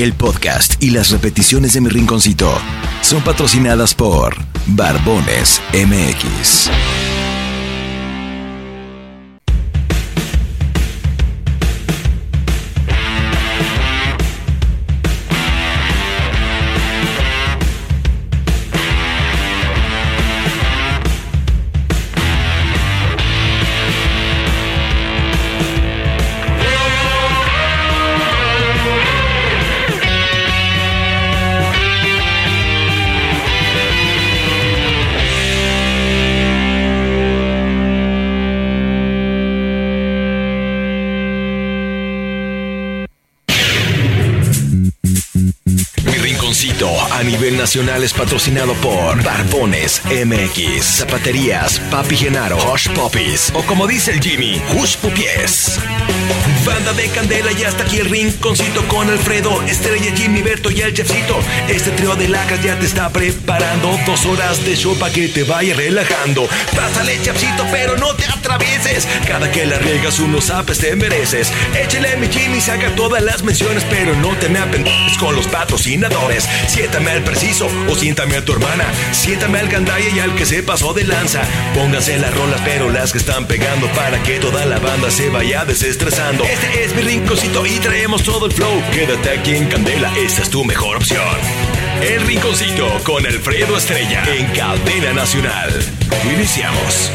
El podcast y las repeticiones de mi rinconcito son patrocinadas por Barbones MX. Es patrocinado por Barbones MX, Zapaterías, Papi Genaro, Hush Puppies o como dice el Jimmy, Hush Pupies. Banda de Candela y hasta aquí el rinconcito con Alfredo, Estrella, Jimmy, Berto y el Chefcito. Este trío de lacas ya te está preparando dos horas de show para que te vaya relajando. Pásale, Chefcito, pero no te Cada que la riegas unos apes te mereces. Échale mi Jimmy, saca todas las menciones, pero no te me apendejes con los patrocinadores. Siéntame al preciso o siéntame a tu hermana. Siéntame al gandaya y al que se pasó de lanza. Pónganse las rolas, pero las que están pegando para que toda la banda se vaya desestresando. Este es mi rinconcito y traemos todo el flow. Quédate aquí en Candela, esta es tu mejor opción. El rinconcito con Alfredo Estrella en Cadena Nacional. Iniciamos.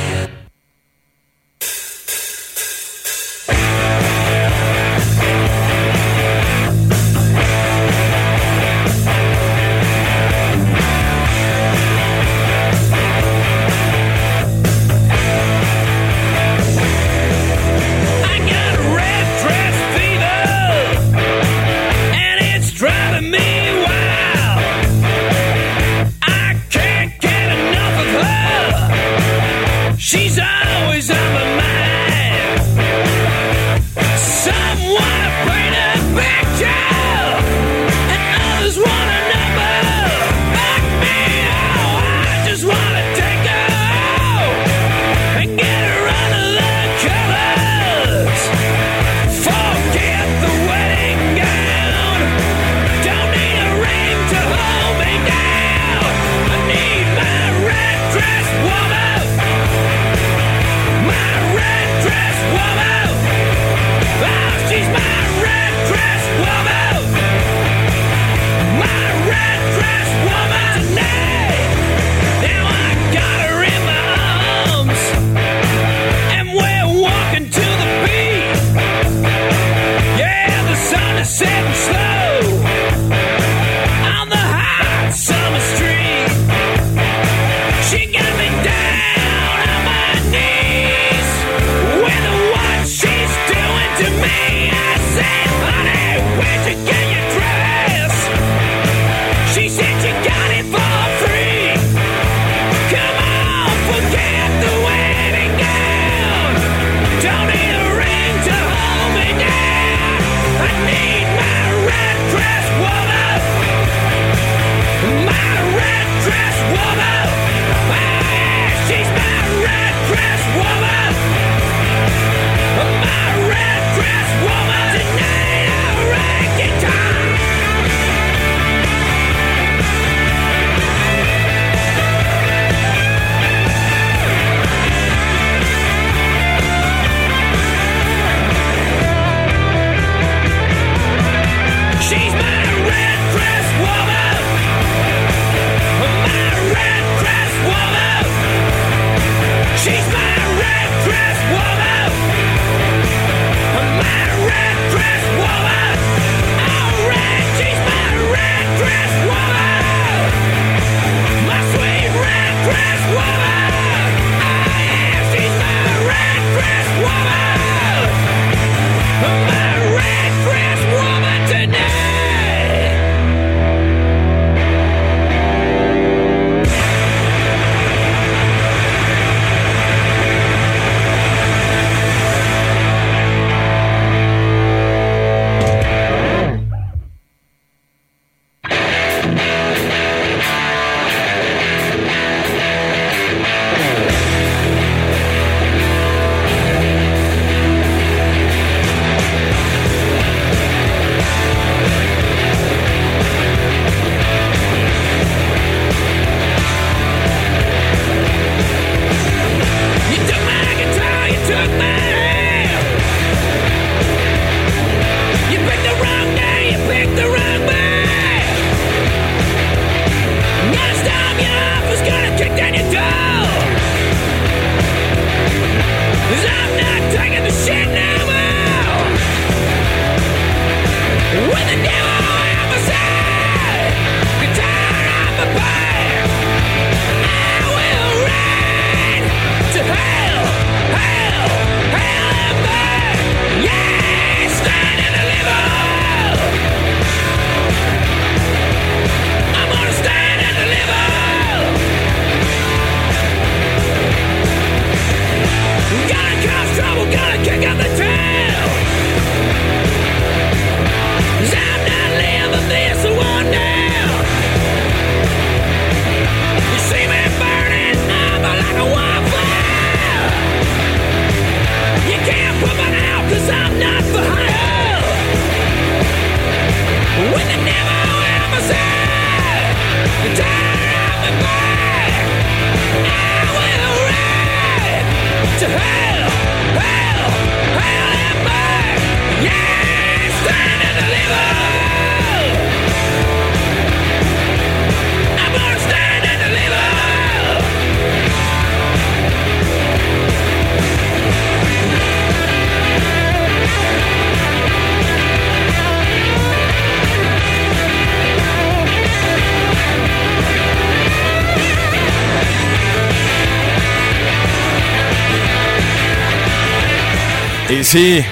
Sí.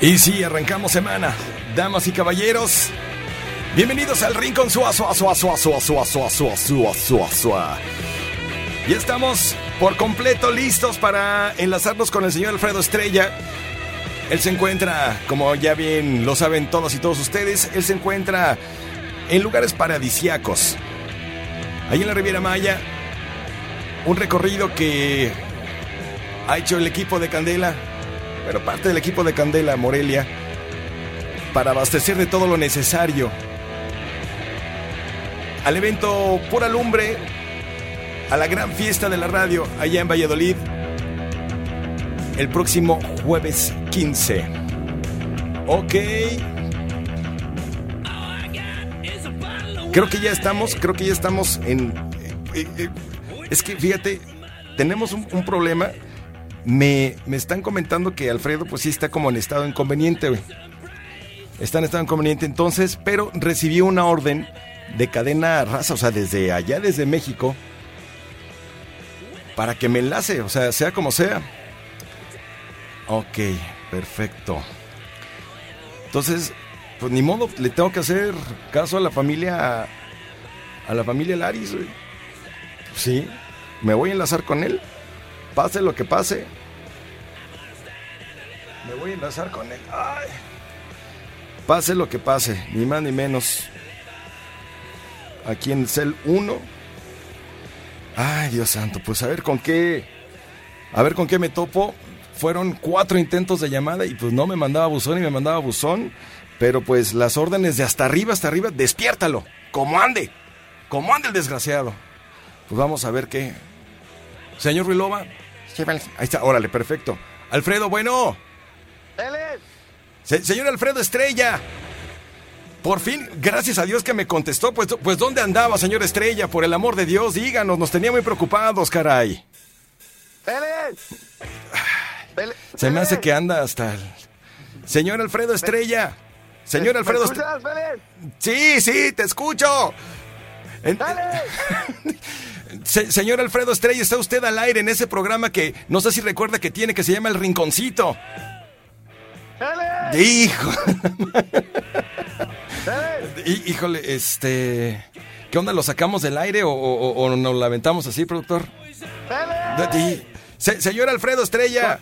Y sí, arrancamos semana. Damas y caballeros, bienvenidos al Rincón Sua Sua Sua Sua Sua Sua Sua Sua Sua Sua Sua. Y estamos por completo listos para enlazarnos con el señor Alfredo Estrella. Él se encuentra, como ya bien lo saben todos y todos ustedes, él se encuentra en lugares paradisiacos. Ahí en la Riviera Maya, un recorrido que ha hecho el equipo de Candela, pero parte del equipo de Candela Morelia, para abastecer de todo lo necesario al evento Pura Lumbre, a la gran fiesta de la radio allá en Valladolid, el próximo jueves 15. Ok. Creo que ya estamos, creo que ya estamos en... eh, eh, es que fíjate, tenemos un problema. Me, me están comentando que Alfredo pues sí está como en estado inconveniente, güey. Está en estado inconveniente entonces, pero recibí una orden de cadena raza, o sea, desde allá, desde México, para que me enlace, o sea, sea como sea. Ok, perfecto. Entonces, pues ni modo, le tengo que hacer caso a la familia, a la familia Laris, güey. Sí, me voy a enlazar con él. Pase lo que pase. Me voy a enlazar con él. Pase lo que pase, ni más ni menos. Aquí en Cel 1. Ay, Dios santo, pues a ver con qué. A ver con qué me topo. Fueron cuatro intentos de llamada y pues no me mandaba buzón y me mandaba buzón. Pero pues las órdenes de hasta arriba, hasta arriba, despiértalo. Como ande. Como ande el desgraciado. Pues vamos a ver qué. Señor Ruilova. Ahí está, órale, perfecto. Alfredo, bueno. Se- señor Alfredo Estrella. Por fin, gracias a Dios que me contestó. Pues, pues ¿dónde andaba, señor Estrella? Por el amor de Dios, díganos, nos tenía muy preocupados, caray. Se me hace que anda hasta el... Señor Alfredo Estrella. Señor Alfredo Estrella. Sí, sí, te escucho. En- Se- señor Alfredo Estrella, está usted al aire en ese programa que no sé si recuerda que tiene que se llama El Rinconcito. Hijo. Hí- Híjole, este. ¿Qué onda? ¿Lo sacamos del aire o, o- o- o nos la aventamos así, productor? Y- Se- señor Alfredo Estrella.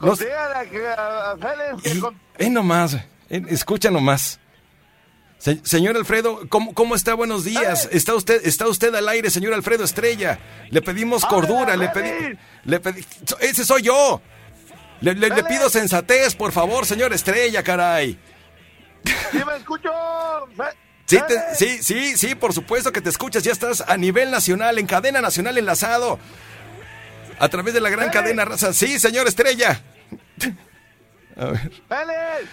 nos- y- eh, nomás, eh, escucha nomás. Se- señor Alfredo, ¿cómo, cómo está? Buenos días. ¿Está usted, está usted al aire, señor Alfredo Estrella? Le pedimos cordura, le pedí, le pedí, so- ese soy yo. Le, le- le pido sensatez, por favor, señor Estrella, caray. ¿Sí me escucho? Sí, te- sí, sí, sí, por supuesto que te escuchas. Ya estás a nivel nacional, en cadena nacional enlazado. A través de la gran cadena raza. Sí, señor Estrella. A ver.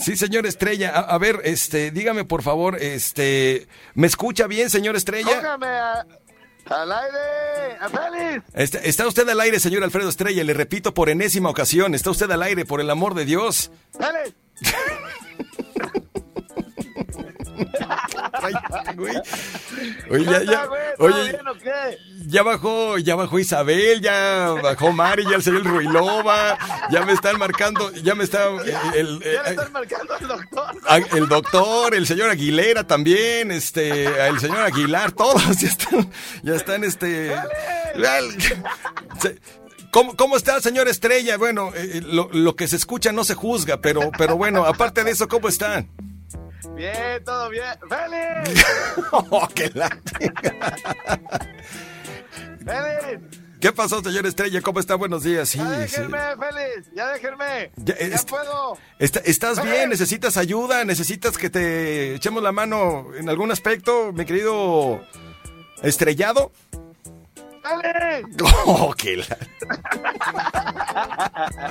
Sí, señor Estrella. A, a ver, este, dígame por favor, este, ¿me escucha bien, señor Estrella? A- al aire, a Félix. Está, está usted al aire, señor Alfredo Estrella. Le repito por enésima ocasión, está usted al aire, por el amor de Dios. Félix. Ay, güey. Oye, ya, bajó, ya bajó Isabel, ya bajó Mari, ya el señor Ruilova, ya me están marcando, ya me está eh, el, Ya le eh, están marcando al doctor. el doctor, el señor Aguilera también, este, el señor Aguilar, todos ya están, ya están, este, ¿Cómo, ¿Cómo está, señor Estrella? Bueno, eh, lo, lo que se escucha no se juzga, pero, pero bueno, aparte de eso, ¿cómo están? Bien, todo bien. Félix. Oh, qué Félix. ¿Qué pasó, señor Estrella? ¿Cómo está? Buenos días. Sí, Ya sí. déjenme, Félix. Ya déjenme. Ya, Ya, es- puedo. Está- ¿Estás bien? ¿Necesitas ayuda? ¿Necesitas que te echemos la mano en algún aspecto, mi querido estrellado? Félix. Oh, qué la-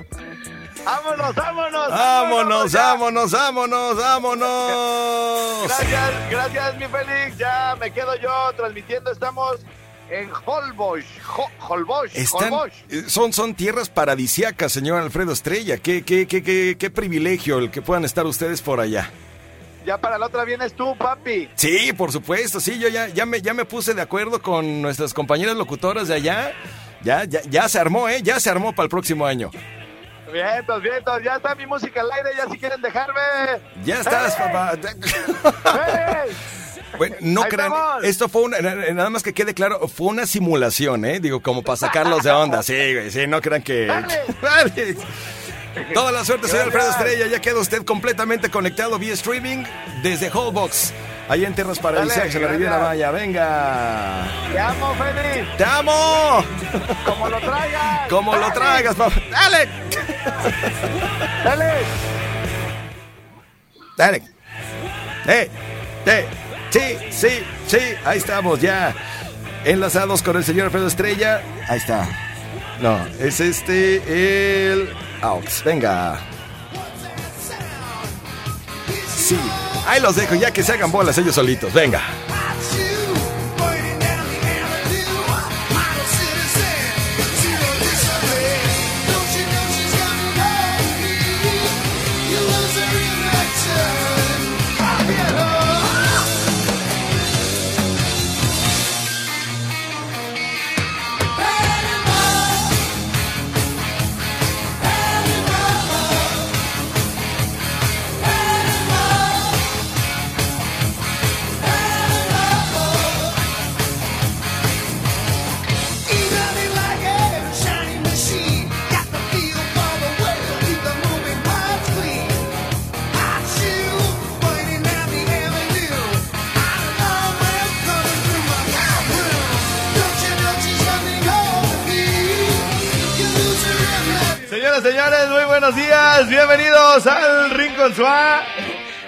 Vámonos, vámonos. Vámonos, vámonos, vámonos, vámonos. Gracias, gracias, mi Félix. Ya me quedo yo transmitiendo. Estamos en Holbox. Ho- Holbox. Están, eh, son, son tierras paradisiacas, señor Alfredo Estrella. Qué, qué, qué, qué, qué privilegio el que puedan estar ustedes por allá. Ya para la otra vienes tú, papi. Sí, por supuesto, sí, yo ya, ya, me, ya me puse de acuerdo con nuestras compañeras locutoras de allá. Ya, ya, ya se armó, ¿eh? Ya se armó para el próximo año. Vientos, vientos, ya está mi música al aire, ya si quieren dejarme. Ya estás, ¡Hey! papá. ¡Hey! Bueno, no Ahí crean, esto fue una, na- nada más que quede claro, fue una simulación, ¿eh? Digo, como para sacarlos de onda, sí, güey, sí, no crean que... Toda la suerte, señor Alfredo Estrella, ya queda usted completamente conectado vía streaming desde Hallbox, ahí en Tierras Paradisíacas, en la. Riviera Maya, venga. Te amo, Félix, ¡Te amo! como lo traigas. Como lo traigas, papá. ¡Dale! Dale. Dale. ¡Eh! ¡Eh! Sí, sí, sí, ahí estamos ya. Enlazados con el señor Alfredo Estrella. Ahí está. No, es este el Aux. Venga. Sí. Ahí los dejo, ya que se hagan bolas ellos solitos. Venga.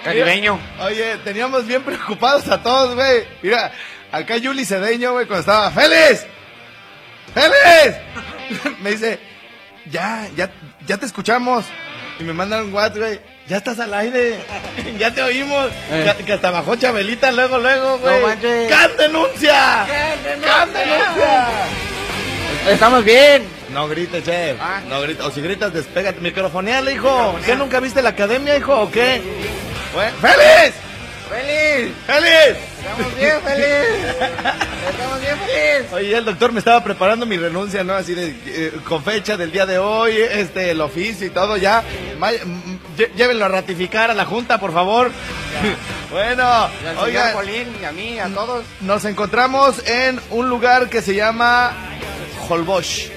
Caribeño. Oye, teníamos bien preocupados a todos, güey. Mira, acá Yuli Cedeño, güey, cuando estaba. ¡Félix! ¡Félix! Me dice, ya, ya, ya te escuchamos. Y me mandan un WhatsApp, güey. Ya estás al aire. ya te oímos. Eh. Que, que hasta bajó Chabelita luego, luego, güey. No manches. ¡Can denuncia! ¡Can denuncia! Estamos bien. No grites, chef. Ah. No grites. O si gritas, despégate. Microfoneale, hijo. ¿Qué nunca viste la academia, hijo, o qué? Bueno, ¡Feliz! ¡Feliz! ¡Feliz! Estamos bien, feliz. Estamos bien, feliz. Oye, el doctor me estaba preparando mi renuncia, ¿no? Así de, eh, con fecha del día de hoy, este, el oficio y todo ya. Llévenlo a ratificar a la junta, por favor. bueno, Y oiga, Colín, y a mí, a todos. nos encontramos en un lugar que se llama Holbox.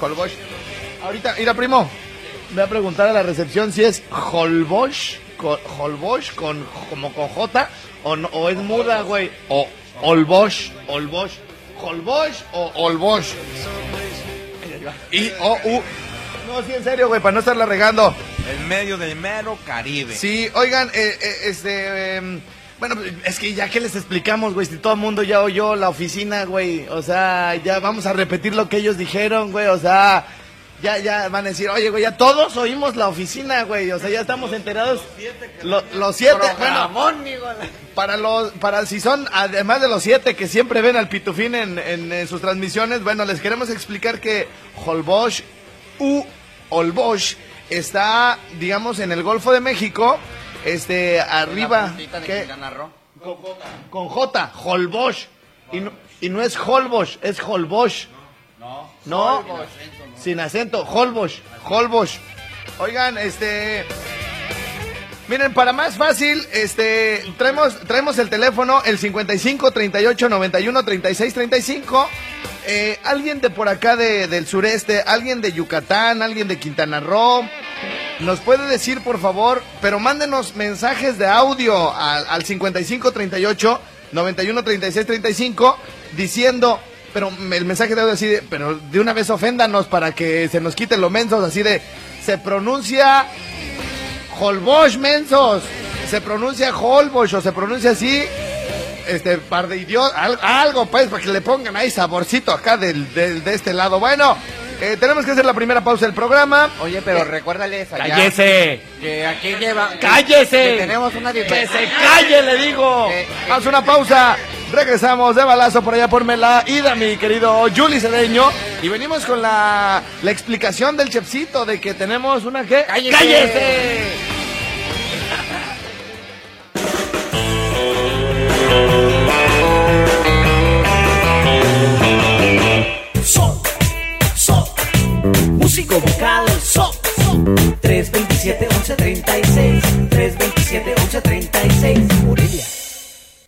Holbox. Ahorita, mira, primo, voy a preguntar a la recepción si es Holbox, con, Holbox con, como con J, o, no- o es muda, güey, o Holbox, Holbox, Holbox o Holbox. Y O U. No, sí, en serio, güey, para no estarla regando. En medio del mero Caribe. Sí, oigan, eh, eh, este. em, bueno, es que ya que les explicamos, güey, si todo el mundo ya oyó la oficina, güey. O sea, ya vamos a repetir lo que ellos dijeron, güey. O sea, ya, ya van a decir, oye, güey, ya todos oímos la oficina, güey. O sea, ya estamos enterados. Lo- los siete, bueno, Programón, digo. para los, para si son, además de los siete que siempre ven al Pitufín en, en, eh, sus transmisiones, bueno, les queremos explicar que Holbox u Holbox está, digamos, en el Golfo de México, este, arriba, ¿qué? con J, Holbox, y no, y no es Holbox, es Holbox. No, no, sin acento, Holbox, Holbox. Oigan, este, Miren, para más fácil, este, traemos, traemos el teléfono, el 55 38 91 36 35. Eh, alguien de por acá de- del sureste, alguien de Yucatán, alguien de Quintana Roo, nos puede decir, por favor, pero mándenos mensajes de audio al, al 55 38 91 36 35 diciendo, pero el mensaje de audio así de, pero de una vez oféndanos para que se nos quiten los mensos, así de, se pronuncia Holbox, mensos. Se pronuncia Holbox o se pronuncia así. Este, par de idiotas. al- Algo, pues, para que le pongan ahí saborcito acá del- de este lado. Bueno, eh, tenemos que hacer la primera pausa del programa. Oye, pero recuérdales allá. ¡Cállese! Que aquí lleva. ¡Cállese! Que tenemos una ¡Que diferencia. se calle, le digo! Eh, eh. Haz una pausa. Regresamos de balazo por allá por Mela. Ida, mi querido Juli Cedeño. Y venimos con la, la explicación del chefcito de que tenemos una que. ¡Cállese! Vocal SOS 327 1136 327 1136 Morelia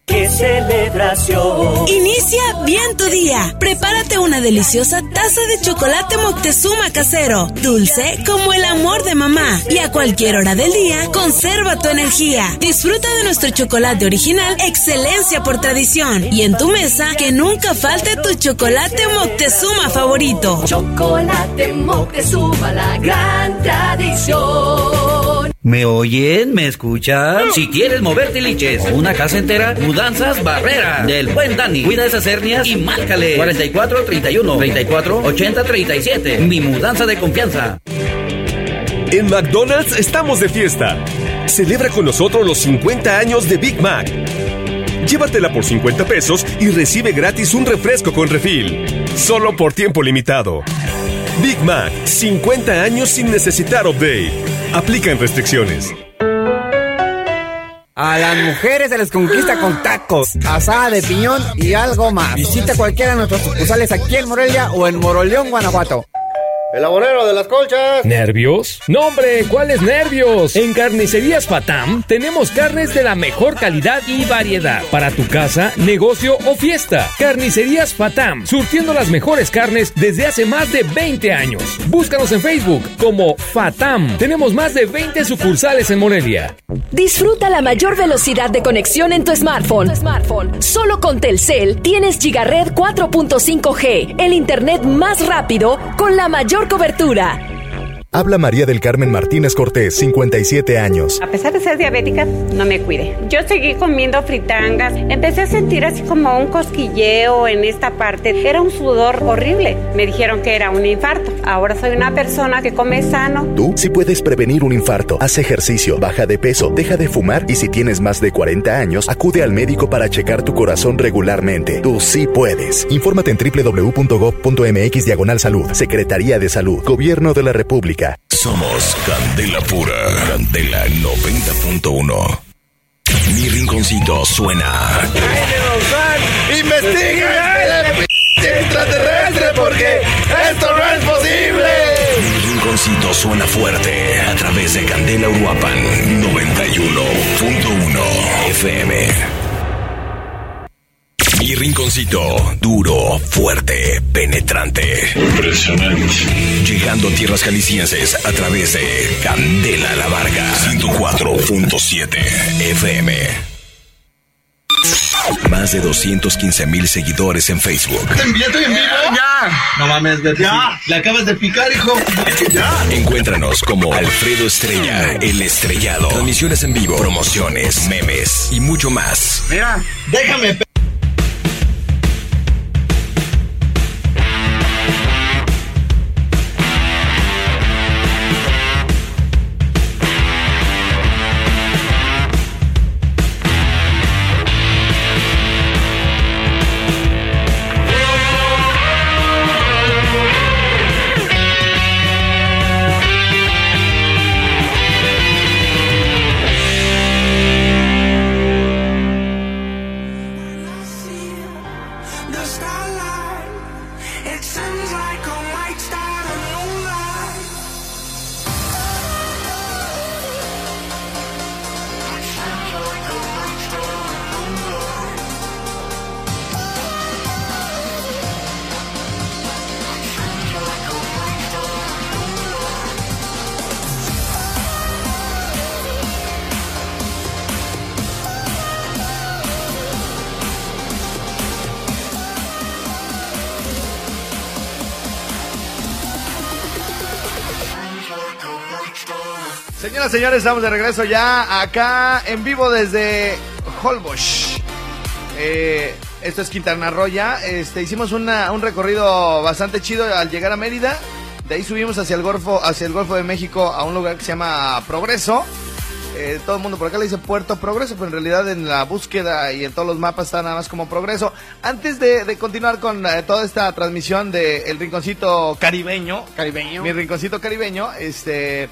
¡Qué celebración! Inicia bien tu día. Prepárate una deliciosa taza de chocolate Moctezuma casero, dulce como el amor de mamá. Y a cualquier hora del día, conserva tu energía. Disfruta de nuestro chocolate original, excelencia por tradición. Y en tu mesa, que nunca falte tu chocolate Moctezuma favorito. Chocolate Moctezuma, la gran tradición. ¿Me oyen? ¿Me escuchan? Si quieres moverte liches una casa entera, Mudanzas Barrera del buen Dani. Cuida esas hernias y márcale 44 31 34 80 37. Mi mudanza de confianza. En McDonald's estamos de fiesta. Celebra con nosotros los 50 años de Big Mac. Llévatela por 50 pesos y recibe gratis un refresco con refil. Solo por tiempo limitado. Big Mac, 50 años sin necesitar update. Aplican restricciones. A las mujeres se les conquista con tacos, asada de piñón y algo más. Visita cualquiera de nuestros sucursales aquí en Morelia o en Moroleón, Guanajuato. El abonero de las colchas. ¿Nervios? No, hombre, ¿cuáles nervios? En Carnicerías Fatam tenemos carnes de la mejor calidad y variedad para tu casa, negocio o fiesta. Carnicerías Fatam, surtiendo las mejores carnes desde hace más de 20 años. Búscanos en Facebook como Fatam. Tenemos más de 20 sucursales en Morelia. Disfruta la mayor velocidad de conexión en tu smartphone. Solo con Telcel tienes Gigared 4.5G, el internet más rápido con la mayor cobertura. Habla María del Carmen Martínez Cortés, 57 años. A pesar de ser diabética, no me cuide. Yo seguí comiendo fritangas. Empecé a sentir así como un cosquilleo en esta parte. Era un sudor horrible. Me dijeron que era un infarto. Ahora soy una persona que come sano. Tú sí puedes prevenir un infarto. Haz ejercicio, baja de peso, deja de fumar y si tienes más de 40 años, acude al médico para checar tu corazón regularmente. Tú sí puedes. Infórmate en www.gov.mx diagonal salud. Secretaría de Salud. Gobierno de la República. Somos Candela Pura. Candela 90.1. Mi rinconcito suena. ¡Investiga el extraterrestre porque esto no es posible! Mi rinconcito suena fuerte a través de Candela Uruapan 91.1 FM. Mi rinconcito, duro, fuerte, penetrante. Impresionante. Llegando a tierras jaliscienses a través de Candela La Varga 104.7 FM. Más de 215 mil seguidores en Facebook. ¡Te envié, estoy en vivo! ¡Ya! No mames, Betty. ¡Ya! Le acabas de picar, hijo. ¡Ya! Encuéntranos como Alfredo Estrella, El Estrellado. Transmisiones en vivo, promociones, memes y mucho más. Mira, déjame. Señoras señores, estamos de regreso ya acá en vivo desde Holbox. Eh, esto es Quintana Roo ya. Este, hicimos una- un recorrido bastante chido al llegar a Mérida. De ahí subimos hacia el Golfo, hacia el Golfo de México a un lugar que se llama Progreso. Eh, todo el mundo por acá le dice Puerto Progreso, pero en realidad en la búsqueda y en todos los mapas está nada más como Progreso. Antes de, de continuar con eh, toda esta transmisión de El Rinconcito Caribeño, Caribeño. mi Rinconcito Caribeño, este,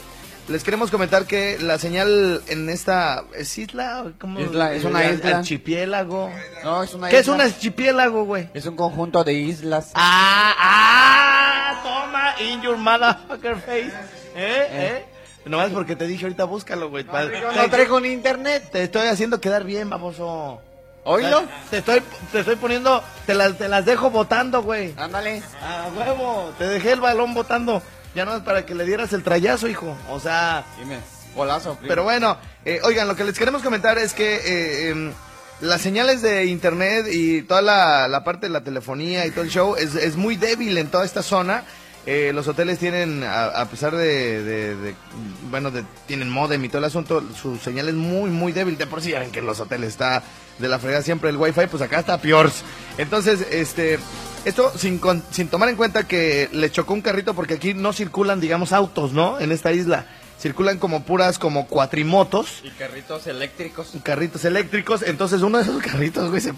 les queremos comentar que la señal en esta es isla, ¿cómo? Isla, es una Eh, isla. Archipiélago. No, es una ¿Qué es isla. un archipiélago, güey? Es un conjunto de islas. Ah, ah, toma, in your motherfucker face. ¿Eh? ¿Eh? Nomás porque te dije ahorita búscalo, güey. Yo no traigo ni internet. Te estoy haciendo quedar bien, baboso. ¿Oílo? Te estoy, te estoy poniendo, te las, te las dejo votando, güey. Ándale. A huevo, te dejé el balón votando. Ya no es para que le dieras el trayazo, hijo. O sea, Dime. Golazo. primo. pero bueno, eh, oigan, lo que les queremos comentar es que eh, em, las señales de internet y toda la, la parte de la telefonía y todo el show es, es muy débil en toda esta zona. Eh, los hoteles tienen, a, a pesar de, de- de- bueno, de- tienen modem y todo el asunto, su señal es muy, muy débil. De por sí ya ven que en los hoteles está de la fregada siempre el wifi, pues acá está peor. Entonces, este, esto sin, con- sin tomar en cuenta que le chocó un carrito porque aquí no circulan, digamos, autos, ¿no? En esta isla. Circulan como puras, como cuatrimotos Y carritos eléctricos. carritos eléctricos. Entonces uno de esos carritos, güey, se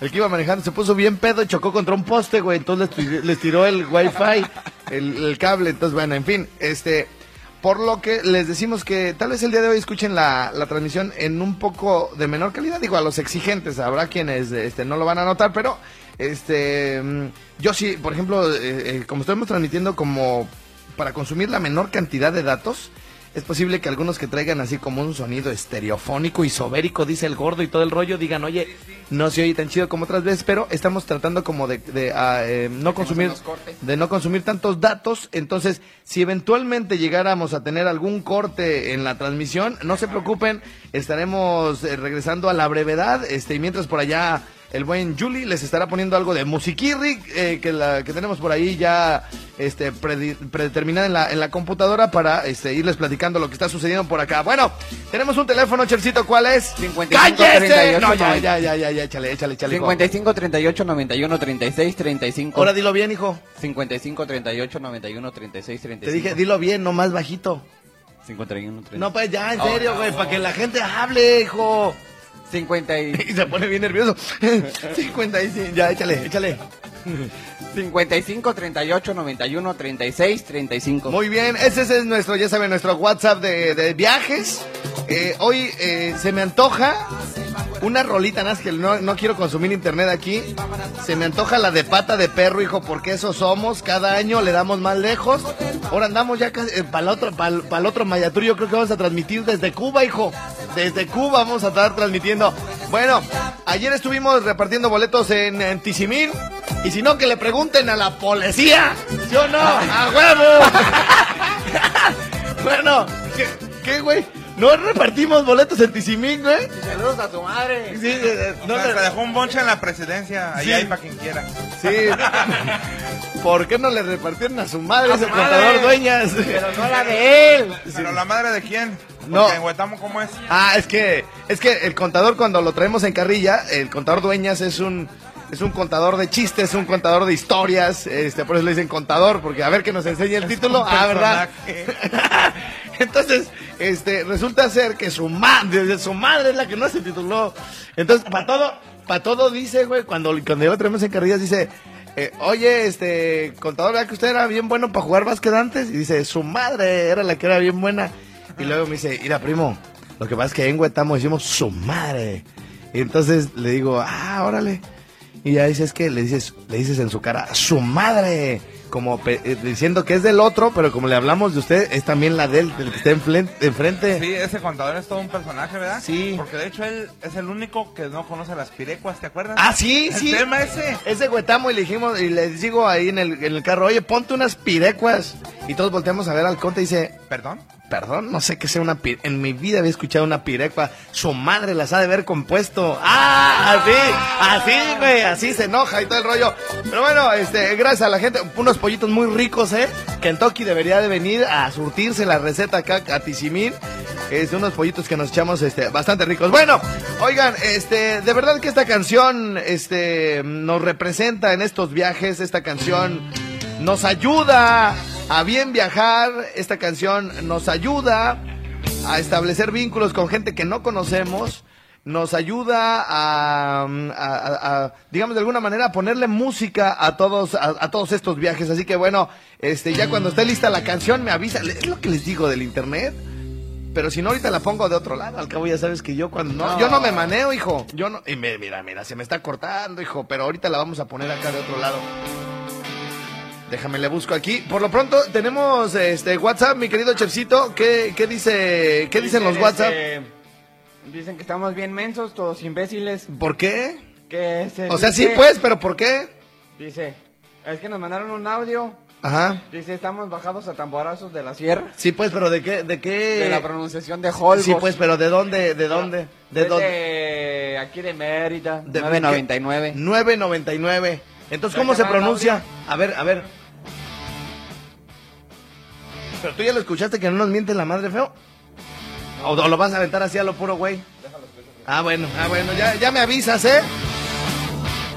el que iba manejando se puso bien pedo y chocó contra un poste, güey. Entonces les tiró el wifi, el, el cable. Entonces, bueno, en fin, este... Por lo que les decimos que tal vez el día de hoy escuchen la, la transmisión en un poco de menor calidad. Digo, a los exigentes, habrá quienes este, no lo van a notar, pero este mm, yo sí, por ejemplo, eh, eh, como estamos transmitiendo como para consumir la menor cantidad de datos, es posible que algunos que traigan así como un sonido estereofónico y sobérico, dice el gordo y todo el rollo, digan, oye, no se oye tan chido como otras veces, pero estamos tratando como de, de, ah, eh, no consumir, de no consumir tantos datos. Entonces, si eventualmente llegáramos a tener algún corte en la transmisión, no se preocupen, estaremos eh, regresando a la brevedad, este, y mientras por allá el buen Julie les estará poniendo algo de musiquirri eh, que la que tenemos por ahí ya este predeterminada en la en la computadora para este irles platicando lo que está sucediendo por acá. Bueno, tenemos un teléfono, Chercito, ¿cuál es? 55 ¡Cállese! 38, No, ya, 90. ya, ya, ya, ya, échale, échale, échale. hijo. 55 38 91 36 35. Ahora dilo bien, hijo. 55 38 91 36 35. Te dije, dilo bien, no más bajito. 51 30. No, pues ya, en Oh, serio, no. güey, para que la gente hable, hijo. 50 y... y se pone bien nervioso. 55, ya, échale, échale. 55 38 91 36 35. Muy bien, ese es nuestro, ya saben, nuestro WhatsApp de, de viajes. Eh, hoy eh, se me antoja una rolita, que no, no quiero consumir internet aquí. Se me antoja la de pata de perro, hijo, porque eso somos. Cada año le damos más lejos. Ahora andamos ya casi, para el otro, para el otro Mayatur, yo creo que vamos a transmitir desde Cuba, hijo. Desde Cuba vamos a estar transmitiendo. Bueno, ayer estuvimos repartiendo boletos en, en Tizimín. Y si no, que le pregunten a la policía. ¿Sí o no? ¡A huevo! bueno, ¿qué, qué, güey? ¿No repartimos boletos en Tizimín, güey? Saludos a tu madre. Sí, eh, No, no se le- dejó un bonche en la presidencia. Ahí Sí. hay para quien quiera. Sí. ¿Por qué no le repartieron a su madre A ese contador dueñas? Pero no la de él. Pero la madre de quién? No. En Huetamo, ¿cómo es? Ah, es que, es que el contador cuando lo traemos en carrilla, el contador dueñas es un, es un contador de chistes, un contador de historias, este, por eso le dicen contador, porque a ver que nos enseñe el título, ah, ¿verdad? Entonces, este, resulta ser que su madre, su madre es la que no se tituló. Entonces, para todo, para todo dice, güey, cuando, cuando ya lo traemos en carrillas dice, eh, oye, este, contador, ¿verdad que usted era bien bueno para jugar básquet antes? Y dice, su madre era la que era bien buena. Y luego me dice, mira, primo, lo que pasa es que en Huetamo decimos su madre. Y entonces le digo, ah, órale. Y ya dices que le dices, le dices en su cara, su madre. Como eh, diciendo que es del otro, pero como le hablamos de usted, es también la del, del que está enfrente. Sí, ese contador es todo un personaje, ¿verdad? Sí. Porque de hecho él es el único que no conoce las pirecuas, ¿te acuerdas? Ah, sí, El sí. tema ese. Ese Huetamo y le dijimos, y le digo ahí en el, en el carro, oye, ponte unas pirecuas. Y todos volteamos a ver al conte y dice, ¿Perdón? Perdón, no sé qué sea una pi- En mi vida había escuchado una pirecua. Su madre las ha de haber compuesto. ¡Ah! Así, así, güey, así se enoja y todo el rollo. Pero bueno, este, gracias a la gente. Unos pollitos muy ricos, ¿eh? Kentucky debería de venir a surtirse la receta acá a. Es unos pollitos que nos echamos este, bastante ricos. Bueno, oigan, este, de verdad que esta canción este, nos representa en estos viajes. Esta canción nos ayuda a bien viajar. Esta canción nos ayuda a establecer vínculos con gente que no conocemos. Nos ayuda a, a- a- a, digamos de alguna manera, a ponerle música a todos, a, todos estos viajes. Así que bueno, este, ya cuando esté lista la canción me avisa. Es lo que les digo del internet. Pero si no, ahorita la pongo de otro lado. Al cabo ya sabes que yo cuando no, No. yo no me maneo, hijo. Yo no, y me- mira, mira, se me está cortando, hijo. Pero ahorita la vamos a poner acá de otro lado. Déjame le busco aquí. Por lo pronto tenemos este WhatsApp, mi querido Chefcito. ¿Qué, qué dice qué dicen los WhatsApp? este, dicen que estamos bien mensos, todos imbéciles. ¿Por qué? Que se O sea, sí pues, pero ¿por qué? Dice, es que nos mandaron un audio. Ajá. Dice, estamos bajados a tamborazos de la sierra. Sí pues, pero ¿de qué de qué? De la pronunciación de Holbox. Sí pues, pero ¿de dónde? ¿De dónde? ¿De dónde? de aquí de Mérida. De 999. 9.99. Entonces, ¿cómo ¿Ya se pronuncia? A ver, a ver. ¿Pero tú ya lo escuchaste que no nos miente la madre feo? ¿O, o lo vas a aventar así a lo puro güey? Ah, bueno, ah, bueno, ya, ya me avisas, ¿eh?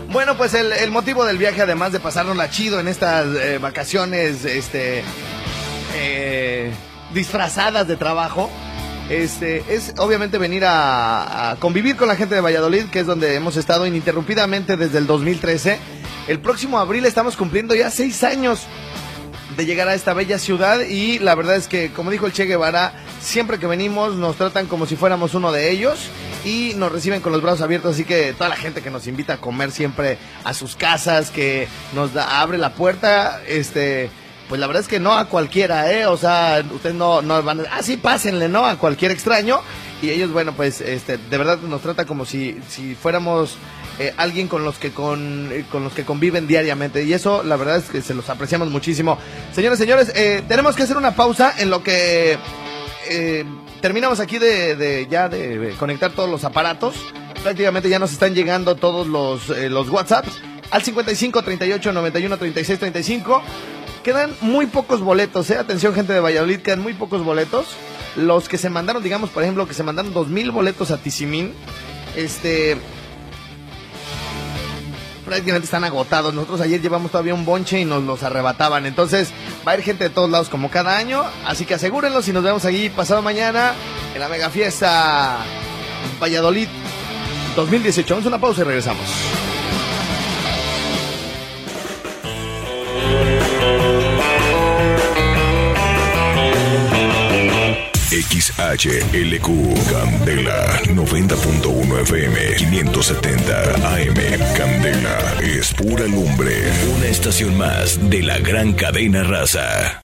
Bueno, pues el, el motivo del viaje, además de pasárnosla chido en estas eh, vacaciones, este, eh, disfrazadas de trabajo, este, es obviamente venir a, convivir con la gente de Valladolid, que es donde hemos estado ininterrumpidamente desde el 2013. El próximo abril estamos cumpliendo ya seis años de llegar a esta bella ciudad y la verdad es que, como dijo el Che Guevara, siempre que venimos nos tratan como si fuéramos uno de ellos y nos reciben con los brazos abiertos, así que toda la gente que nos invita a comer siempre a sus casas, que nos da- abre la puerta, este... Pues la verdad es que no a cualquiera, ¿eh? O sea, ustedes no, no van a... Ah, sí, pásenle, ¿no? A cualquier extraño. Y ellos, bueno, pues, este, de verdad nos trata como si, si fuéramos eh, alguien con los que con, eh, con los que conviven diariamente y eso la verdad es que se los apreciamos muchísimo señores señores eh, tenemos que hacer una pausa en lo que terminamos aquí de, de- ya de conectar todos los aparatos prácticamente ya nos están llegando todos los los WhatsApps al 55 38 91 36 35 quedan muy pocos boletos eh atención gente de Valladolid quedan muy pocos boletos los que se mandaron digamos por ejemplo que se mandaron 2000 boletos a Tizimín este prácticamente están agotados. Nosotros ayer llevamos todavía un bonche y nos los arrebataban. Entonces va a ir gente de todos lados como cada año. Así que asegúrenlos y nos vemos allí pasado mañana en la mega fiesta Valladolid 2018. Vamos a una pausa y regresamos. XHLQ Candela 90.1 FM 570 AM Candela es pura lumbre. Una estación más de la gran cadena raza.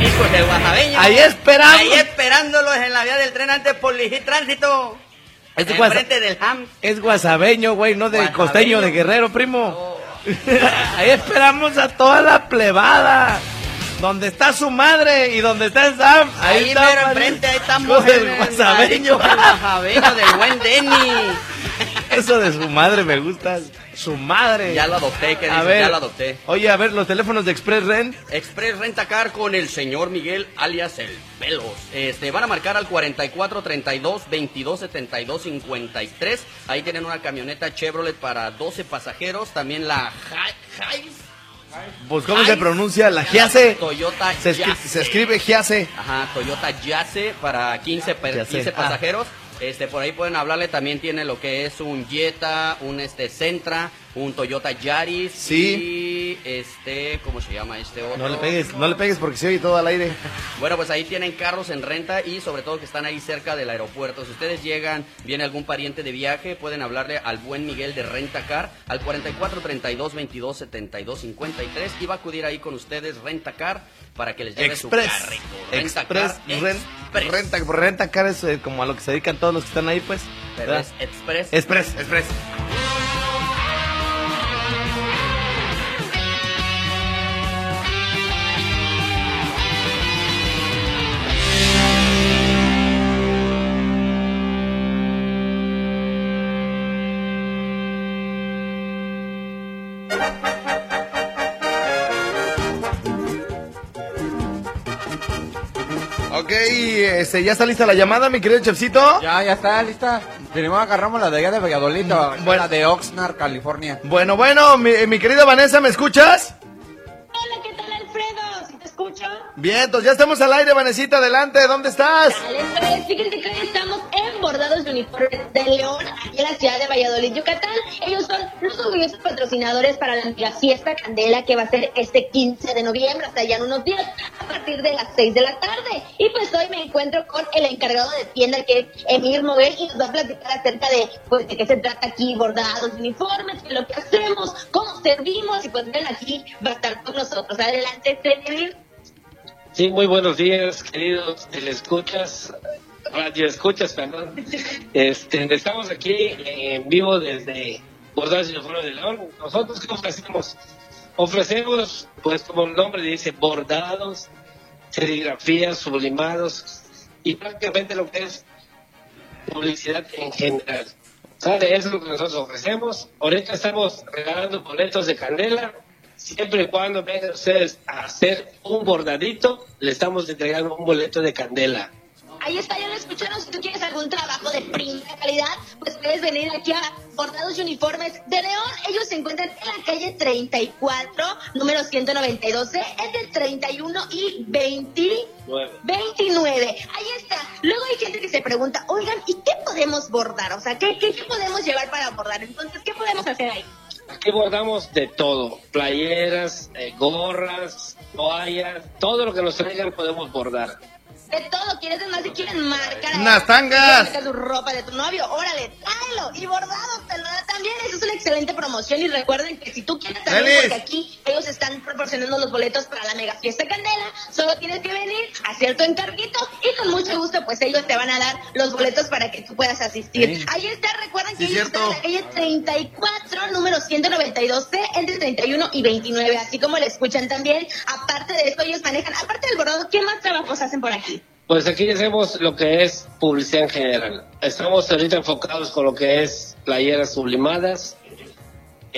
Hijos de Guajabeño. Ahí esperamos. Ahí esperándolos en la vía del tren antes por Ligí Tránsito. Es en frente del HAM. Es guasabeño, güey, no de Guasabeño. costeño de guerrero, primo. Ahí esperamos a toda la plebada. Donde está su madre y donde está el Sam. Ahí, Ahí está mero enfrente, ahí estamos el en el guasabeño. del guasabeño del buen Denny. Eso de su madre me gusta. Su madre. Ya lo adopté, ¿qué A dices? ver. Ya lo adopté. Oye, a ver, los teléfonos de Express Rent. Express Rentacar con el señor Miguel alias El Pelos. Este, van a marcar al 44 32 22 72 53. Ahí tienen una camioneta Chevrolet para 12 pasajeros. También la Hi- Hiace. Pues, ¿cómo se pronuncia? La Giase. Toyota Se, escri- Yace. se escribe Giase. Ajá, Toyota Yace para 15, per- Yace, 15 ah. Este, por ahí pueden hablarle, también tiene lo que es un Jetta, un este Sentra, un Toyota Yaris Sí. y este, ¿cómo se llama este otro? No le pegues, no le pegues porque se oye todo al aire. Bueno, pues ahí tienen carros en renta y sobre todo que están ahí cerca del aeropuerto. Si ustedes llegan, viene algún pariente de viaje, pueden hablarle al buen Miguel de Rentacar al 44 32 22 72 53 y va a acudir ahí con ustedes Rentacar para que les lleve Express. su carrito. Rentacar Express. Rent, renta, renta car es eh, como a lo que se dedican todos los que están ahí, pues. Pero es Express. Express, Express. Este, ¿ya está lista la llamada, mi querido Chefcito? Ya, ya está lista. Primero agarramos la de allá de Valladolid, Bueno. la de Oxnard, California. Bueno, bueno, mi, mi querida Vanessa, ¿me escuchas? Bien, entonces ya estamos al aire, Vanesita, adelante, ¿dónde estás? Dale, fíjense que hoy estamos en Bordados de Uniformes de León, aquí en la ciudad de Valladolid, Yucatán. Ellos son los orgullosos patrocinadores para la mega fiesta Candela que va a ser este 15 de noviembre, hasta ya en unos días, a partir de las 6 de la tarde. Y pues hoy me encuentro con el encargado de tienda, que es Emir Moguel, y nos va a platicar acerca de, pues, de qué se trata aquí, bordados de uniformes, qué lo que hacemos, cómo servimos, y pues ven aquí, va a estar con nosotros. Adelante, Emir. Sí, muy buenos días, queridos telescuchas, radio escuchas, perdón. Este, estamos aquí en vivo desde Bordados y Uniformes de León. Nosotros, ¿qué ofrecemos? Ofrecemos, pues como el nombre dice, bordados, serigrafías, sublimados y prácticamente lo que es publicidad en general. ¿Sale? Eso es lo que nosotros ofrecemos. Ahorita estamos regalando boletos de candela. Siempre y cuando vengan ustedes a hacer un bordadito, le estamos entregando un boleto de candela. Ahí está, ya lo escucharon. Si tú quieres algún trabajo de primera calidad, pues puedes venir aquí a Bordados y Uniformes de León. Ellos se encuentran en la calle 34, número 192, entre 31 y 20. 29. Ahí está. Luego hay gente que se pregunta, oigan, ¿y qué podemos bordar? O sea, ¿qué, qué, qué podemos llevar para bordar? Entonces, ¿qué podemos hacer ahí? Aquí bordamos de todo, playeras, eh, gorras, toallas, todo lo que nos traigan podemos bordar. De todo, quieres más si quieren marcar Unas tangas. marcar tu ropa de tu novio, órale, tráelo y bordado te lo da también, eso es una excelente promoción y recuerden que si tú quieres también, porque aquí ellos están proporcionando los boletos para la mega fiesta Candela, solo tienes que venir, hacer tu encarguito y con mucho gusto pues ellos te van a dar los boletos para que tú puedas asistir. Sí. Ahí está, recuerden que Sí, ellos están en la calle 34, número 192C, entre 31 y 29, así como le escuchan también, aparte de esto ellos manejan, aparte del bordado, ¿qué más trabajos hacen por aquí? Pues aquí hacemos lo que es publicidad en general. Estamos ahorita enfocados con lo que es playeras sublimadas.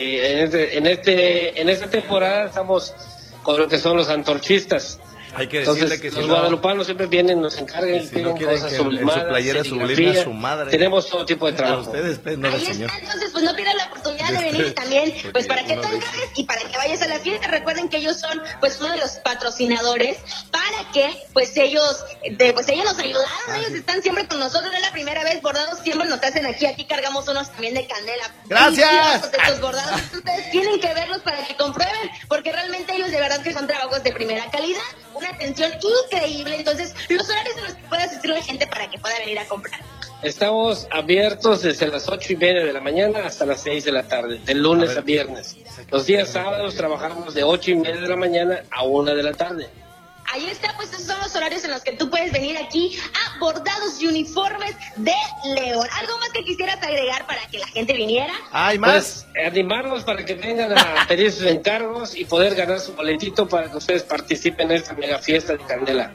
Eh, este, en, este, en esta temporada estamos con lo que son los antorchistas. Hay que Entonces, decirle que si los no- guadalupanos siempre vienen, nos encargan y Si no quieren cosas que en- su playera sublime a su madre. Tenemos todo tipo de trabajo. ustedes, pues, no Ahí está, señor. entonces pues no pierdas la oportunidad de venir también, pues para que te encargues y para que vayas a la fiesta. Recuerden que ellos son pues uno de los patrocinadores para que pues ellos, de, pues ellos nos ayudaron, ellos están siempre con nosotros, no es la primera vez, bordados siempre nos hacen aquí, aquí cargamos unos también de candela. ¡Gracias! Deliciosos Estos bordados, ustedes tienen que verlos para que comprueben, porque realmente ellos de verdad que son trabajos de primera calidad, una atención increíble, entonces los horarios en los que puede asistir la gente para que pueda venir a comprar. Estamos abiertos desde las ocho y media de la mañana hasta las seis de la tarde, de lunes a, viernes. Los días sábados trabajamos de ocho y media de la mañana a una de la tarde. Ahí está, pues esos son los horarios en los que tú puedes venir aquí a Bordados y Uniformes de León. ¿Algo más que quisieras agregar para que la gente viniera? ¿Hay más? Pues animarlos para que vengan a pedir sus encargos y poder ganar su boletito para que ustedes participen en esta mega fiesta de Candela.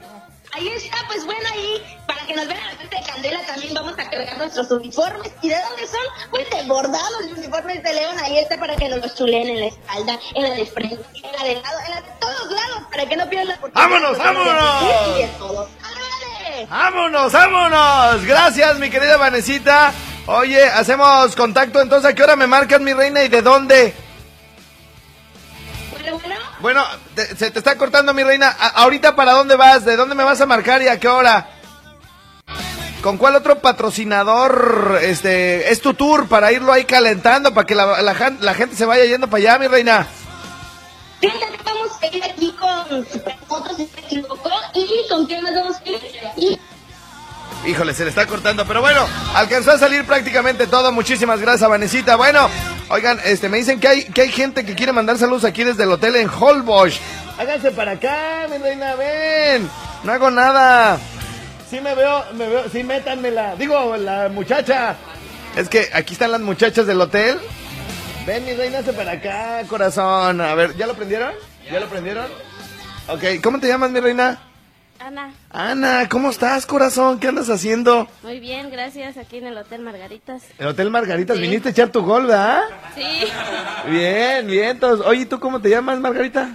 Ahí está, pues bueno, ahí para que nos vean a la fiesta de Candela también vamos a cargar nuestros uniformes. ¿Y de dónde son? Pues de Bordados y Uniformes de León. Ahí está para que nos los chuleen en la espalda, en la de frente, en la de lado, en la de todos lados, para que no pierdan la oportunidad. ¡Vámonos, vámonos! ¡Vámonos, vámonos! Gracias, mi querida Vanesita. Oye, hacemos contacto entonces. ¿A qué hora me marcan, mi reina, y de dónde? Bueno, bueno. Bueno, te- se te está cortando, mi reina. A- ahorita, ¿para dónde vas? ¿De dónde me vas a marcar y a qué hora? ¿Con cuál otro patrocinador este, es tu tour para irlo ahí calentando, para que la, la gente se vaya yendo para allá, mi reina? Vamos a ir aquí con Superfotos, si no me equivoco, y con quién vamos a ir. Y Híjole, se le está cortando, pero bueno, alcanzó a salir prácticamente todo. Muchísimas gracias, Vanesita. Bueno, oigan, este, me dicen que hay, que hay gente que quiere mandar saludos aquí desde el hotel en Holbox. Háganse para acá, mi reina, ven. No hago nada. Sí me veo, me veo, sí métanmela. Digo, la muchacha. Es que aquí están las muchachas del hotel. Ven, mi reina, hazte para acá, corazón. A ver, ¿ya lo prendieron? ¿Ya lo prendieron? Ok, ¿cómo te llamas, mi reina? Ana, Ana, ¿cómo estás, corazón? ¿Qué andas haciendo? muy bien, gracias. Aquí en el Hotel Margaritas. El Hotel Margaritas, Sí. viniste a echar tu gol, ¿verdad? Sí. Bien, bien. Entonces, oye, ¿tú cómo te llamas, Margarita?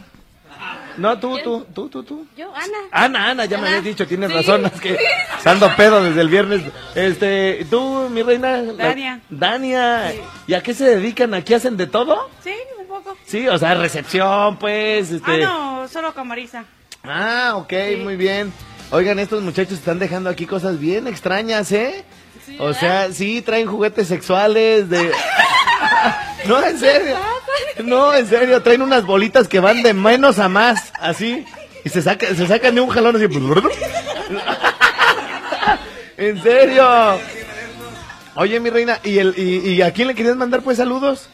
No, tú, tú, tú, tú, tú. Yo, Ana. Ana, Ana, ya me habías dicho, tienes Sí. razón, es que ando pedo desde el viernes. Este, tú, mi reina. la- Dania. Dania. ¿Y a qué se dedican? ¿Aquí hacen de todo? Sí, un poco. Sí, o sea, recepción, pues, este. Ah, no, solo camariza. Ah, ok, muy bien. Oigan, estos muchachos están dejando aquí cosas bien extrañas, ¿eh? O sea, sí, traen juguetes sexuales de... No, en serio. No, en serio, traen unas bolitas que van de menos a más, así. Y se, saca, se sacan de un jalón así. En serio. Oye, mi reina, ¿y, el, y, y a quién le querías mandar pues saludos?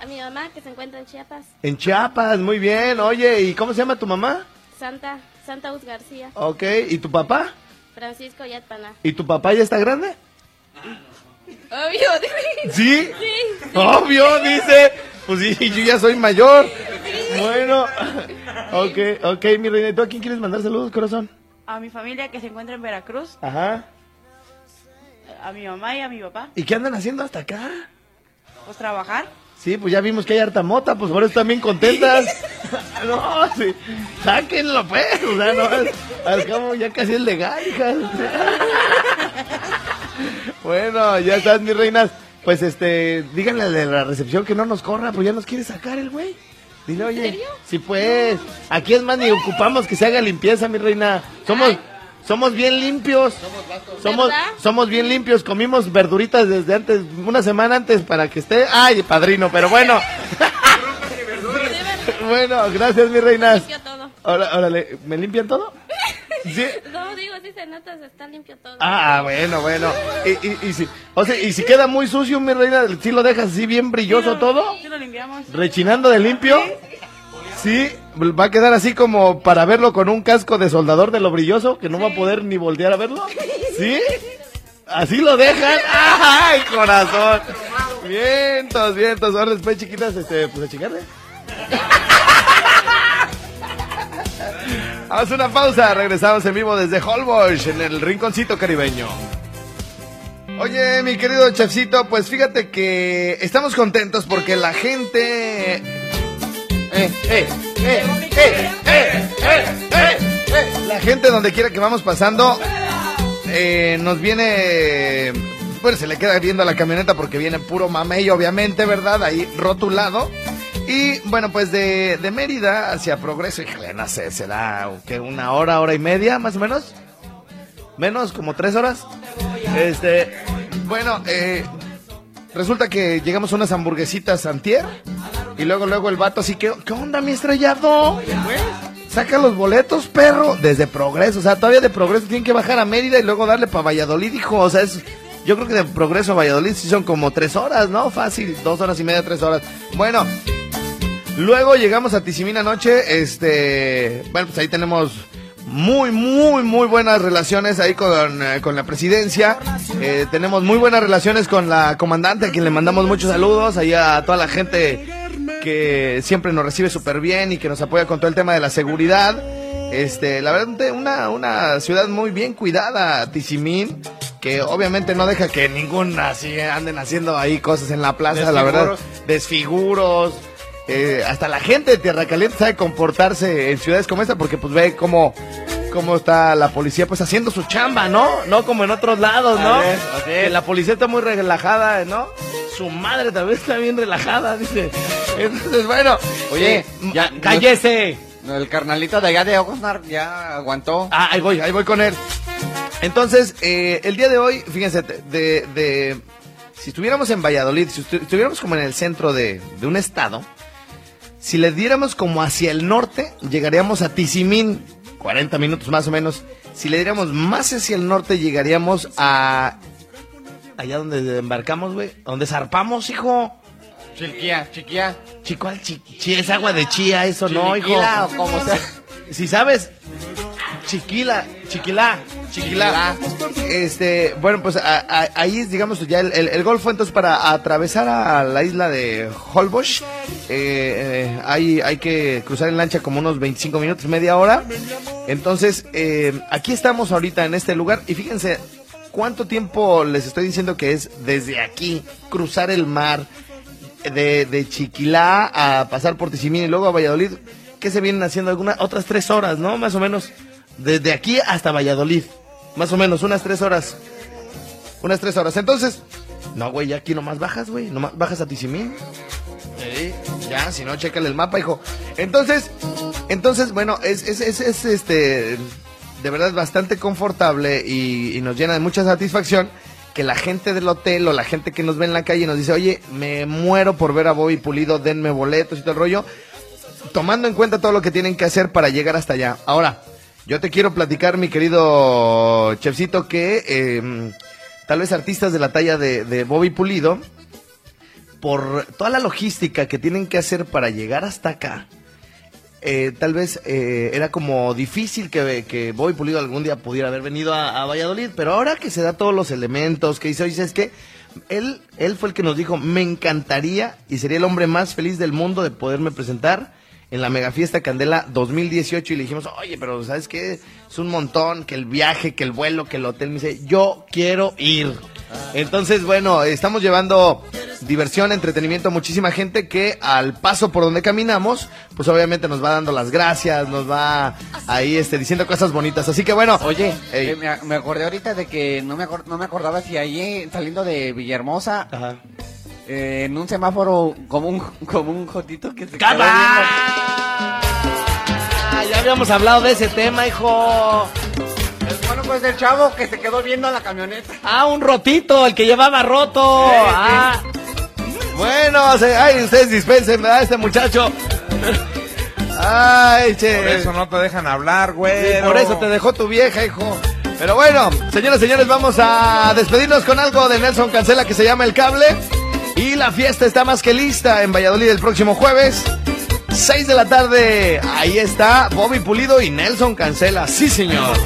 A mi mamá que se encuentra en Chiapas. En Chiapas, muy bien. Oye, ¿y cómo se llama tu mamá? Santa, Santa Uz García. Ok, ¿y tu papá? Francisco Yatpana. ¿Y tu papá ya está grande? Obvio, ¿Sí? Sí. Obvio, dice. Pues sí, yo ya soy mayor. Bueno, ok, ok, mi reina. ¿Y tú a quién quieres mandar saludos, corazón? A mi familia que se encuentra en Veracruz, Ajá. a mi mamá y a mi papá, ¿Y qué andan haciendo hasta acá? pues trabajar. Sí, pues ya vimos que hay harta mota, pues ahora están bien contentas. no, sí. Sáquenlo, pues. O sea, no, al, cabo ya casi es legal, hijas. bueno, ya están, mis reinas. Pues este, díganle de la recepción que no nos corra, pues ya nos quiere sacar el güey. Dile, oye. serio? Sí, pues. Aquí es más, ni ocupamos que se haga limpieza, mi reina. Somos. Somos bien limpios. Somos, ¿Verdad? somos bien limpios. Comimos verduritas desde antes, una semana antes para que esté. Ay, padrino, pero bueno. bueno, gracias, mi. Limpio todo. Ahora, órale, ¿me limpian todo? Sí. No, digo, sí se nota, se está limpio todo. Ah, bueno, bueno. Y, y, y si, o sea, y si queda muy sucio, mi reina, ¿sí lo dejas así bien brilloso todo? Sí lo limpiamos. Rechinando de limpio. Sí, va a quedar así como para verlo con un casco de soldador de lo brilloso, que no va a poder ni voltear a verlo. ¿Sí? Así lo dejan. ¡Ay, corazón! Vientos, vientos. Ahora después, chiquitas, este, pues a chingarle. Vamos a una pausa. Regresamos en vivo desde Holbox, en el rinconcito caribeño. Oye, mi querido chefcito, pues fíjate que estamos contentos porque la gente. Eh, eh, eh. La gente donde quiera que vamos pasando nos viene. Bueno, se le queda viendo a la camioneta porque viene puro mamey, obviamente, ¿verdad? Ahí rotulado. Y bueno, pues de, de Mérida hacia Progreso, híjole, no sé, será que una hora, hora y media, más o menos. Menos, como tres horas. Este, bueno, eh, resulta que llegamos a unas hamburguesitas antier. Y luego, luego el vato así que, ¿qué onda, mi estrellado? Saca los boletos, perro, desde Progreso. O sea, todavía de Progreso tienen que bajar a Mérida y luego darle para Valladolid, hijo. O sea, es, yo creo que de Progreso a Valladolid sí son como tres horas, ¿no? Fácil, dos horas y media, tres horas. Bueno, luego llegamos a Tizimín anoche. Este, bueno, pues ahí tenemos muy, muy, muy buenas relaciones ahí con, eh, con la presidencia. Eh, tenemos muy buenas relaciones con la comandante, a quien le mandamos muchos saludos. Ahí a toda la gente que siempre nos recibe súper bien y que nos apoya con todo el tema de la seguridad. Este, la verdad, una, una ciudad muy bien cuidada, Tizimín, que obviamente no deja que ningún así anden haciendo ahí cosas en la plaza, la verdad. Desfiguros. Eh, hasta la gente de Tierra Caliente sabe comportarse en ciudades como esta porque pues ve cómo, cómo está la policía pues haciendo su chamba, ¿no? No como en otros lados, ¿no? Que la policía está muy relajada, ¿no? Su madre también está bien relajada, dice. Entonces, bueno. Oye, eh, ya, cállese. El carnalito de allá de Oxnard ya aguantó. Ah, ahí voy, ahí voy con él. Entonces, eh, el día de hoy, fíjense, de, de- si estuviéramos en Valladolid, si estu- estuviéramos como en el centro de, de un estado, si le diéramos como hacia el norte, llegaríamos a Tizimín, 40 minutos más o menos. Si le diéramos más hacia el norte, llegaríamos a... Allá donde embarcamos, güey. Donde zarpamos, hijo. Chiquía, chiquía. Chico, al chi, chi- es agua de chía, eso no, hijo. O como sea. Si sabes, chiquila, chiquilá, chiquilá. Este, bueno, pues a- a- ahí es, digamos, ya el, el, el golfo, entonces para atravesar a la isla de Holbox, eh, eh, hay, hay que cruzar en lancha como unos 25 minutos, media hora. Entonces, eh, aquí estamos ahorita en este lugar y fíjense cuánto tiempo les estoy diciendo que es desde aquí, cruzar el mar, de, de Chiquilá a pasar por Tizimín y luego a Valladolid, que se vienen haciendo algunas otras tres horas, ¿no? Más o menos. Desde aquí hasta Valladolid. Más o menos, unas tres horas. Unas tres horas. Entonces, no, güey, ya aquí nomás bajas, güey. Nomás bajas a Tizimín. Sí, ya, si no, chécale el mapa, hijo. Entonces, entonces, bueno, es, es, es, es, este, de verdad bastante confortable y, y nos llena de mucha satisfacción que la gente del hotel o la gente que nos ve en la calle nos dice, oye, me muero por ver a Bobby Pulido, denme boletos y todo el rollo, tomando en cuenta todo lo que tienen que hacer para llegar hasta allá. Ahora, yo te quiero platicar, mi querido Chefcito, que eh, tal vez artistas de la talla de, Bobby Pulido, por toda la logística que tienen que hacer para llegar hasta acá, eh, tal vez eh, era como difícil que, que Bobby Pulido algún día pudiera haber venido a, a Valladolid, pero ahora que se da todos los elementos, que dice, oye, es que él, él fue el que nos dijo, me encantaría y sería el hombre más feliz del mundo de poderme presentar en la Mega Fiesta Candela 2018 y le dijimos, oye, pero ¿sabes qué? Es un montón, que el viaje, que el vuelo, que el hotel. Me dice, yo quiero ir. Entonces, bueno, estamos llevando diversión, entretenimiento a muchísima gente que al paso por donde caminamos, pues obviamente nos va dando las gracias, nos va ahí este, diciendo cosas bonitas. Así que bueno. Oye, eh, me, me acordé ahorita de que no me, no me acordaba si ahí saliendo de Villahermosa, eh, en un semáforo como un, como un jotito que se quedó viendo. Ah, ya habíamos hablado de ese tema, hijo. Bueno, pues el chavo que se quedó viendo la camioneta. Ah, un rotito, el que llevaba roto. Ah. Bueno, se- ay, ustedes dispensen, ¿verdad? Este muchacho. Ay, che. Por eso no te dejan hablar, Sí, güey. por eso te dejó tu vieja, hijo. Pero bueno, señoras y señores, vamos a despedirnos con algo de Nelson Cancela que se llama El Cable. Y la fiesta está más que lista en Valladolid el próximo jueves. 6 de la tarde. Ahí está Bobby Pulido y Nelson Cancela. Sí, señor.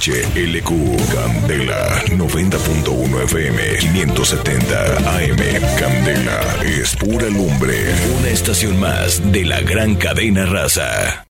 XHLQ Candela 90.1 FM 570 AM Candela es pura lumbre. Una estación más de la gran cadena raza.